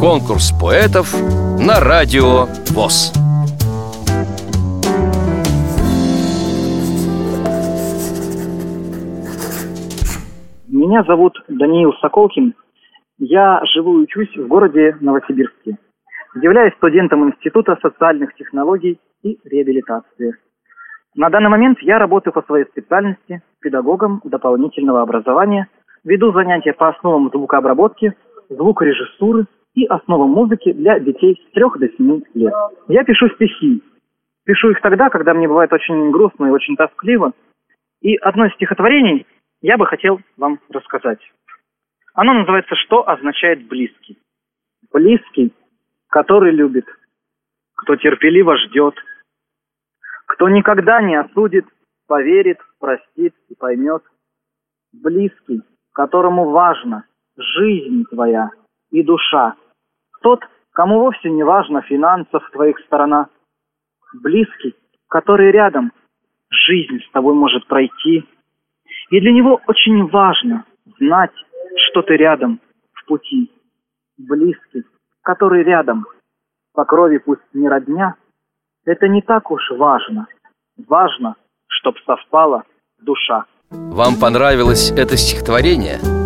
Конкурс поэтов на радио ВОЗ. Меня зовут Даниил Соколкин. Я живу и учусь в городе Новосибирске. Являюсь студентом Института социальных технологий и реабилитации. На данный момент я работаю по своей специальности педагогом дополнительного образования, веду занятия по основам звукообработки, звукорежиссуры и основам музыки для детей с 3 до 7 лет. Я пишу стихи. Пишу их тогда, когда мне бывает очень грустно и очень тоскливо. И одно из стихотворений я бы хотел вам рассказать. Оно называется «Что означает близкий?» Близкий, который любит, кто терпеливо ждет – кто никогда не осудит, поверит, простит и поймет. Близкий, которому важно жизнь твоя и душа. Тот, кому вовсе не важно финансов твоих сторона. Близкий, который рядом, жизнь с тобой может пройти. И для него очень важно знать, что ты рядом в пути. Близкий, который рядом, по крови пусть не родня, это не так уж важно. Важно, чтоб совпала душа. Вам понравилось это стихотворение?